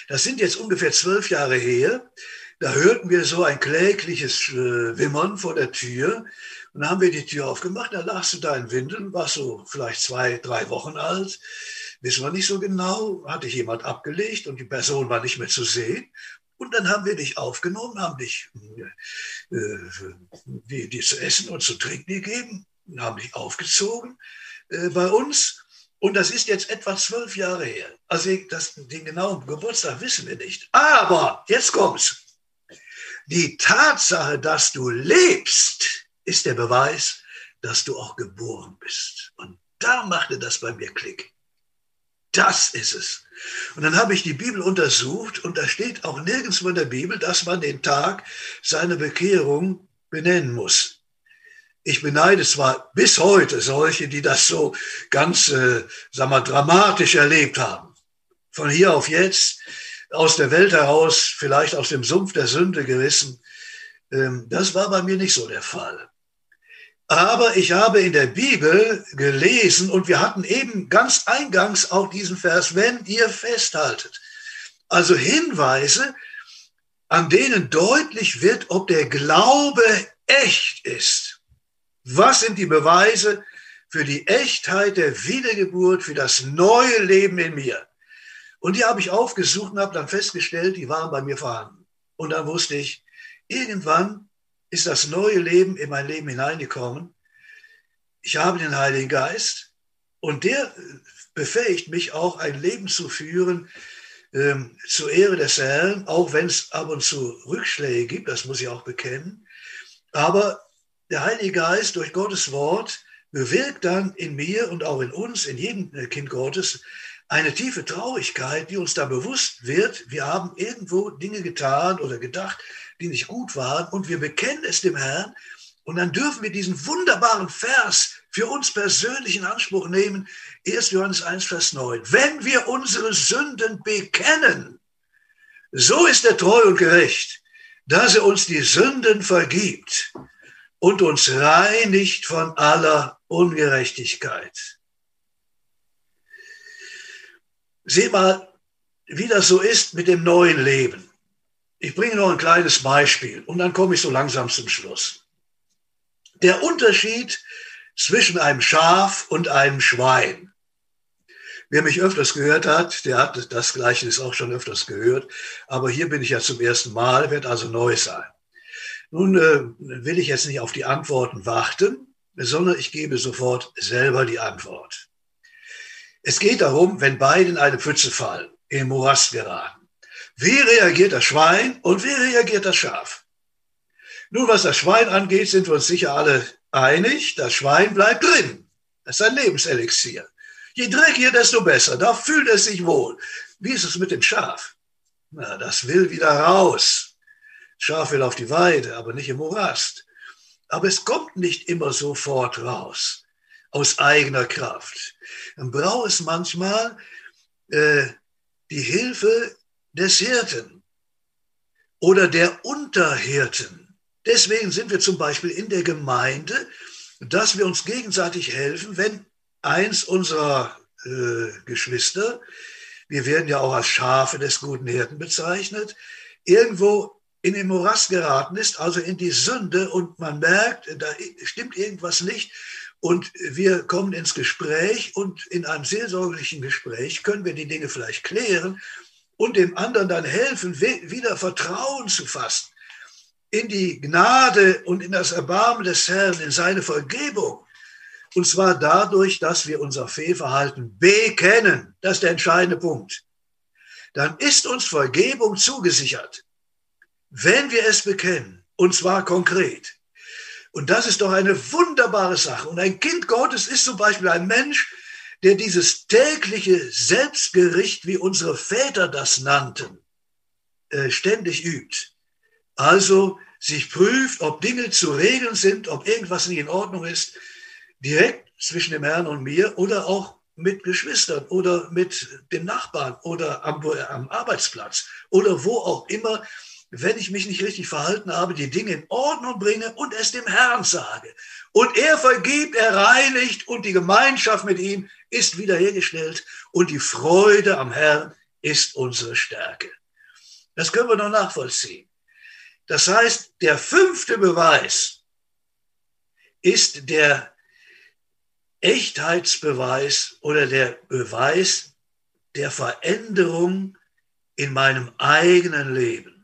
Das sind jetzt ungefähr zwölf Jahre her. da hörten wir so ein klägliches äh, Wimmern vor der Tür. Und dann haben wir die Tür aufgemacht, da lagst du da in Windeln, warst so vielleicht zwei, drei Wochen alt. Wissen wir nicht so genau, hatte jemand abgelegt und die Person war nicht mehr zu sehen. Und dann haben wir dich aufgenommen, haben dich äh, die, die zu essen und zu trinken gegeben, haben dich aufgezogen äh, bei uns. Und das ist jetzt etwa zwölf Jahre her. Also das, den genauen Geburtstag wissen wir nicht. Aber jetzt kommt's. Die Tatsache, dass du lebst, ist der Beweis, dass du auch geboren bist. Und da machte das bei mir Klick. Das ist es. Und dann habe ich die Bibel untersucht und da steht auch nirgendwo in der Bibel, dass man den Tag seiner Bekehrung benennen muss. Ich beneide zwar bis heute solche, die das so ganz, äh, sag mal, dramatisch erlebt haben. Von hier auf jetzt, aus der Welt heraus, vielleicht aus dem Sumpf der Sünde gerissen. Ähm, das war bei mir nicht so der Fall. Aber ich habe in der Bibel gelesen und wir hatten eben ganz eingangs auch diesen Vers, wenn ihr festhaltet. Also Hinweise, an denen deutlich wird, ob der Glaube echt ist. Was sind die Beweise für die Echtheit der Wiedergeburt, für das neue Leben in mir? Und die habe ich aufgesucht und habe dann festgestellt, die waren bei mir vorhanden. Und dann wusste ich, irgendwann ist das neue Leben in mein Leben hineingekommen. Ich habe den Heiligen Geist und der befähigt mich auch ein Leben zu führen ähm, zur Ehre des Herrn, auch wenn es ab und zu Rückschläge gibt, das muss ich auch bekennen. Aber der Heilige Geist durch Gottes Wort bewirkt dann in mir und auch in uns, in jedem Kind Gottes, eine tiefe Traurigkeit, die uns da bewusst wird, wir haben irgendwo Dinge getan oder gedacht, die nicht gut waren und wir bekennen es dem Herrn und dann dürfen wir diesen wunderbaren Vers für uns persönlich in Anspruch nehmen. 1. Johannes 1, Vers 9. Wenn wir unsere Sünden bekennen, so ist er treu und gerecht, dass er uns die Sünden vergibt und uns reinigt von aller Ungerechtigkeit. Sieh mal, wie das so ist mit dem neuen Leben. Ich bringe noch ein kleines Beispiel und dann komme ich so langsam zum Schluss. Der Unterschied zwischen einem Schaf und einem Schwein. Wer mich öfters gehört hat, der hat das Gleiche auch schon öfters gehört. Aber hier bin ich ja zum ersten Mal, wird also neu sein. Nun äh, will ich jetzt nicht auf die Antworten warten, sondern ich gebe sofort selber die Antwort. Es geht darum, wenn beide in eine Pfütze fallen, den Morast geraten. Wie reagiert das Schwein und wie reagiert das Schaf? Nun, was das Schwein angeht, sind wir uns sicher alle einig. Das Schwein bleibt drin. Das ist ein Lebenselixier. Je dreckiger, desto besser. Da fühlt es sich wohl. Wie ist es mit dem Schaf? Na, das will wieder raus. Schaf will auf die Weide, aber nicht im Morast. Aber es kommt nicht immer sofort raus, aus eigener Kraft. Dann braucht es manchmal äh, die Hilfe des Hirten oder der Unterhirten. Deswegen sind wir zum Beispiel in der Gemeinde, dass wir uns gegenseitig helfen, wenn eins unserer äh, Geschwister, wir werden ja auch als Schafe des guten Hirten bezeichnet, irgendwo in den Morast geraten ist, also in die Sünde und man merkt, da stimmt irgendwas nicht und wir kommen ins Gespräch und in einem seelsorgerlichen Gespräch können wir die Dinge vielleicht klären und dem anderen dann helfen, wieder Vertrauen zu fassen in die Gnade und in das Erbarmen des Herrn, in seine Vergebung. Und zwar dadurch, dass wir unser Fehlverhalten bekennen. Das ist der entscheidende Punkt. Dann ist uns Vergebung zugesichert, wenn wir es bekennen. Und zwar konkret. Und das ist doch eine wunderbare Sache. Und ein Kind Gottes ist zum Beispiel ein Mensch, der dieses tägliche Selbstgericht, wie unsere Väter das nannten, äh, ständig übt. Also sich prüft, ob Dinge zu regeln sind, ob irgendwas nicht in Ordnung ist, direkt zwischen dem Herrn und mir oder auch mit Geschwistern oder mit dem Nachbarn oder am, am Arbeitsplatz oder wo auch immer, wenn ich mich nicht richtig verhalten habe, die Dinge in Ordnung bringe und es dem Herrn sage. Und er vergibt, er reinigt und die Gemeinschaft mit ihm ist wiederhergestellt und die Freude am Herrn ist unsere Stärke. Das können wir noch nachvollziehen. Das heißt, der fünfte Beweis ist der Echtheitsbeweis oder der Beweis der Veränderung in meinem eigenen Leben.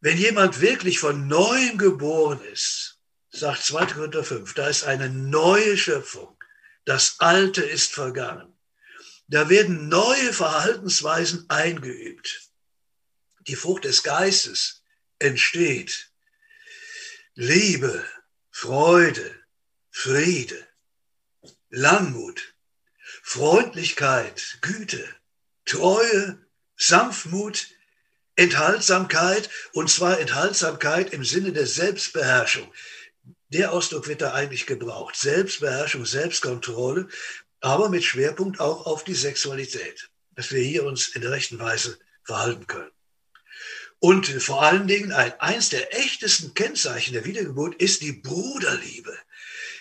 Wenn jemand wirklich von neuem geboren ist, sagt 2. Korinther 5, da ist eine neue Schöpfung. Das Alte ist vergangen. Da werden neue Verhaltensweisen eingeübt. Die Frucht des Geistes entsteht. Liebe, Freude, Friede, Langmut, Freundlichkeit, Güte, Treue, Sanftmut, Enthaltsamkeit, und zwar Enthaltsamkeit im Sinne der Selbstbeherrschung. Der Ausdruck wird da eigentlich gebraucht. Selbstbeherrschung, Selbstkontrolle, aber mit Schwerpunkt auch auf die Sexualität, dass wir hier uns in der rechten Weise verhalten können. Und vor allen Dingen ein, eins der echtesten Kennzeichen der Wiedergeburt ist die Bruderliebe.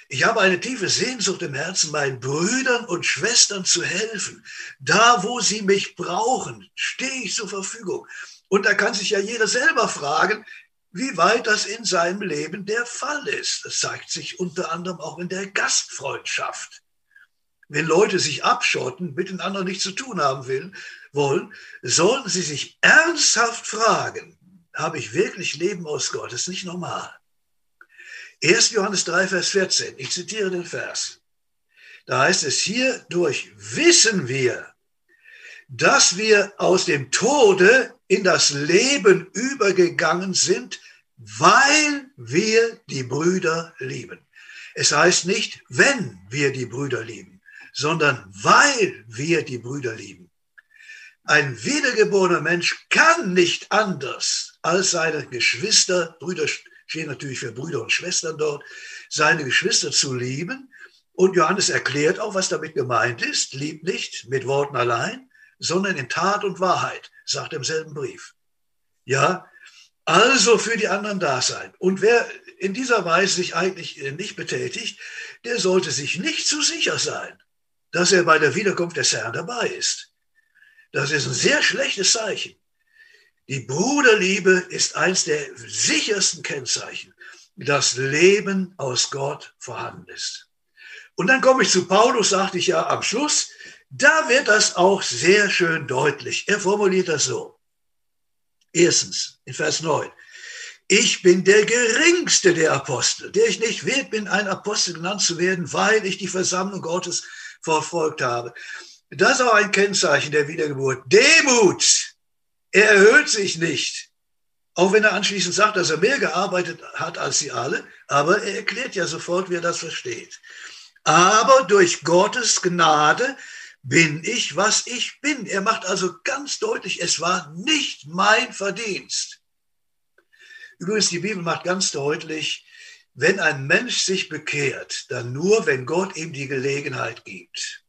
Ich habe eine tiefe Sehnsucht im Herzen, meinen Brüdern und Schwestern zu helfen. Da, wo sie mich brauchen, stehe ich zur Verfügung. Und da kann sich ja jeder selber fragen, wie weit das in seinem Leben der Fall ist. Das zeigt sich unter anderem auch in der Gastfreundschaft. Wenn Leute sich abschotten, mit den anderen nichts zu tun haben will, wollen, sollten sie sich ernsthaft fragen, habe ich wirklich Leben aus Gott? Das ist nicht normal. 1. Johannes 3, Vers 14, ich zitiere den Vers. Da heißt es, hierdurch wissen wir, dass wir aus dem Tode in das Leben übergegangen sind, weil wir die Brüder lieben. Es heißt nicht, wenn wir die Brüder lieben, sondern weil wir die Brüder lieben. Ein wiedergeborener Mensch kann nicht anders als seine Geschwister, Brüder stehen natürlich für Brüder und Schwestern dort, seine Geschwister zu lieben. Und Johannes erklärt auch, was damit gemeint ist. Liebt nicht mit Worten allein, sondern in Tat und Wahrheit, sagt er im selben Brief. Ja, also für die anderen da sein. Und wer in dieser Weise sich eigentlich nicht betätigt, der sollte sich nicht zu sicher sein, dass er bei der Wiederkunft des Herrn dabei ist. Das ist ein sehr schlechtes Zeichen. Die Bruderliebe ist eins der sichersten Kennzeichen, dass Leben aus Gott vorhanden ist. Und dann komme ich zu Paulus, sagte ich ja am Schluss, da wird das auch sehr schön deutlich. Er formuliert das so. Erstens, in Vers 9. Ich bin der geringste der Apostel, der ich nicht wert bin, ein Apostel genannt zu werden, weil ich die Versammlung Gottes verfolgt habe. Das ist auch ein Kennzeichen der Wiedergeburt. Demut. Er erhöht sich nicht. Auch wenn er anschließend sagt, dass er mehr gearbeitet hat als sie alle, aber er erklärt ja sofort, wie er das versteht. Aber durch Gottes Gnade bin ich, was ich bin. Er macht also ganz deutlich, es war nicht mein Verdienst. Übrigens, die Bibel macht ganz deutlich, wenn ein Mensch sich bekehrt, dann nur, wenn Gott ihm die Gelegenheit gibt.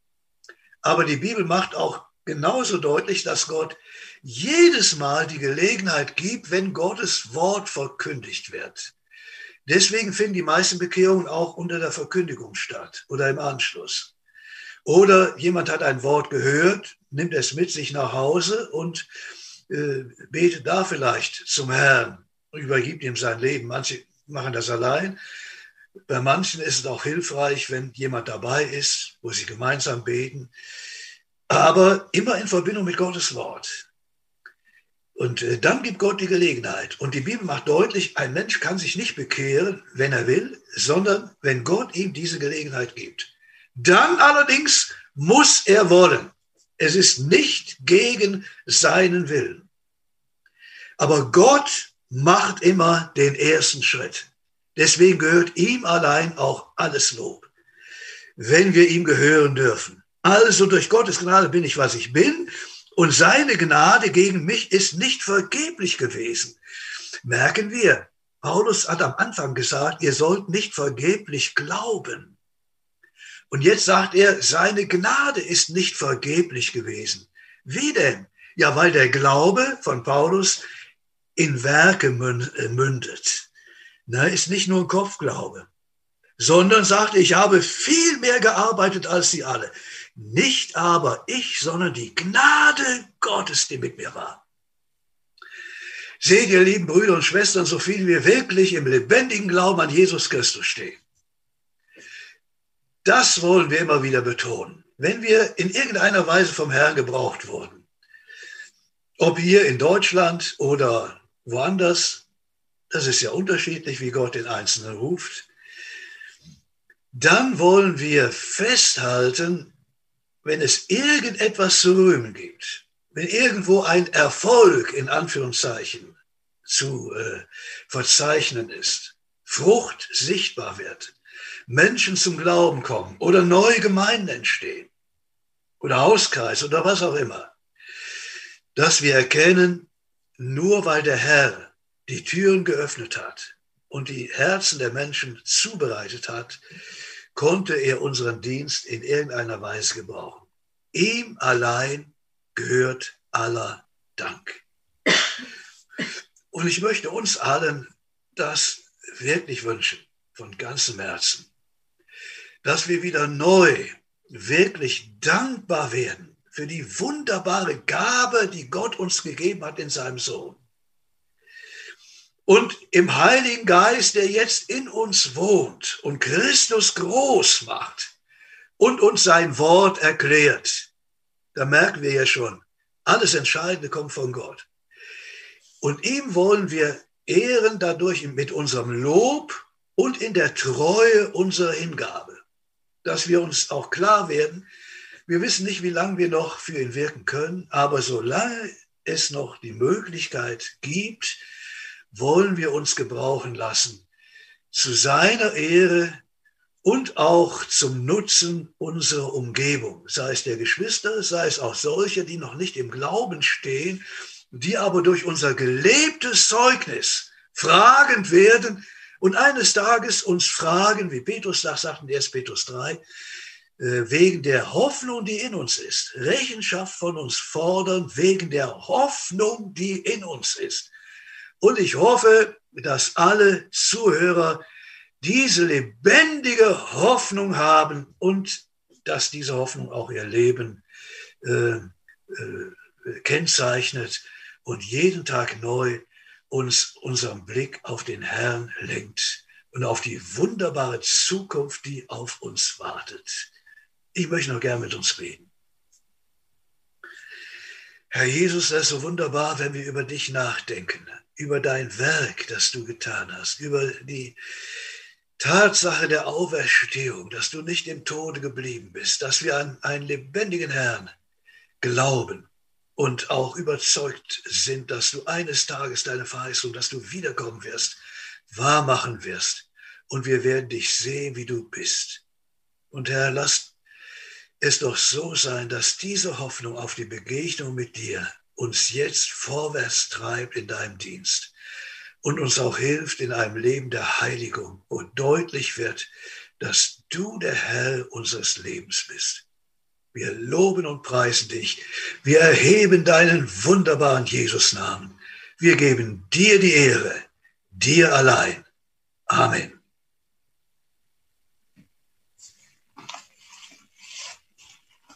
Aber die Bibel macht auch genauso deutlich, dass Gott jedes Mal die Gelegenheit gibt, wenn Gottes Wort verkündigt wird. Deswegen finden die meisten Bekehrungen auch unter der Verkündigung statt oder im Anschluss. Oder jemand hat ein Wort gehört, nimmt es mit sich nach Hause und äh, betet da vielleicht zum Herrn, übergibt ihm sein Leben. Manche machen das allein. Bei manchen ist es auch hilfreich, wenn jemand dabei ist, wo sie gemeinsam beten. Aber immer in Verbindung mit Gottes Wort. Und äh, dann gibt Gott die Gelegenheit. Und die Bibel macht deutlich, ein Mensch kann sich nicht bekehren, wenn er will, sondern wenn Gott ihm diese Gelegenheit gibt. Dann allerdings muss er wollen. Es ist nicht gegen seinen Willen. Aber Gott macht immer den ersten Schritt. Deswegen gehört ihm allein auch alles Lob, wenn wir ihm gehören dürfen. Also durch Gottes Gnade bin ich, was ich bin. Und seine Gnade gegen mich ist nicht vergeblich gewesen. Merken wir, Paulus hat am Anfang gesagt, ihr sollt nicht vergeblich glauben. Und jetzt sagt er, seine Gnade ist nicht vergeblich gewesen. Wie denn? Ja, weil der Glaube von Paulus in Werke äh, mündet. Na, ist nicht nur ein Kopfglaube, sondern sagt, ich habe viel mehr gearbeitet als sie alle. Nicht aber ich, sondern die Gnade Gottes, die mit mir war. Seht ihr, lieben Brüder und Schwestern, so viel wir wirklich im lebendigen Glauben an Jesus Christus stehen. Das wollen wir immer wieder betonen. Wenn wir in irgendeiner Weise vom Herrn gebraucht wurden, ob hier in Deutschland oder woanders, das ist ja unterschiedlich, wie Gott den Einzelnen ruft, dann wollen wir festhalten, wenn es irgendetwas zu rühmen gibt, wenn irgendwo ein Erfolg in Anführungszeichen zu äh, verzeichnen ist, Frucht sichtbar wird, Menschen zum Glauben kommen oder neue Gemeinden entstehen oder Hauskreis oder was auch immer, dass wir erkennen, nur weil der Herr die Türen geöffnet hat und die Herzen der Menschen zubereitet hat, konnte er unseren Dienst in irgendeiner Weise gebrauchen. Ihm allein gehört aller Dank. Und ich möchte uns allen das wirklich wünschen, von ganzem Herzen, dass wir wieder neu wirklich dankbar werden für die wunderbare Gabe, die Gott uns gegeben hat in seinem Sohn. Und im Heiligen Geist, der jetzt in uns wohnt und Christus groß macht und uns sein Wort erklärt, da merken wir ja schon, alles Entscheidende kommt von Gott. Und ihm wollen wir ehren dadurch mit unserem Lob und in der Treue unserer Hingabe, dass wir uns auch klar werden, wir wissen nicht, wie lange wir noch für ihn wirken können, aber solange es noch die Möglichkeit gibt, wollen wir uns gebrauchen lassen. Zu seiner Ehre und auch zum Nutzen unserer Umgebung, sei es der Geschwister, sei es auch solche, die noch nicht im Glauben stehen, die aber durch unser gelebtes Zeugnis fragend werden und eines Tages uns fragen, wie Petrus das sagt in 1. Petrus 3, äh, wegen der Hoffnung, die in uns ist, Rechenschaft von uns fordern, wegen der Hoffnung, die in uns ist. Und ich hoffe, dass alle Zuhörer diese lebendige Hoffnung haben und dass diese Hoffnung auch ihr Leben äh, äh, kennzeichnet und jeden Tag neu uns unseren Blick auf den Herrn lenkt und auf die wunderbare Zukunft, die auf uns wartet. Ich möchte noch gern mit uns reden. Herr Jesus, es ist so wunderbar, wenn wir über dich nachdenken, über dein Werk, das du getan hast, über die Tatsache der Auferstehung, dass du nicht im Tode geblieben bist, dass wir an einen lebendigen Herrn glauben und auch überzeugt sind, dass du eines Tages deine Verheißung, dass du wiederkommen wirst, wahr machen wirst. Und wir werden dich sehen, wie du bist. Und Herr, lass es doch so sein, dass diese Hoffnung auf die Begegnung mit dir uns jetzt vorwärts treibt in deinem Dienst und uns auch hilft in einem Leben der Heiligung, wo deutlich wird, dass du der Herr unseres Lebens bist. Wir loben und preisen dich. Wir erheben deinen wunderbaren Jesus-Namen. Wir geben dir die Ehre, dir allein. Amen.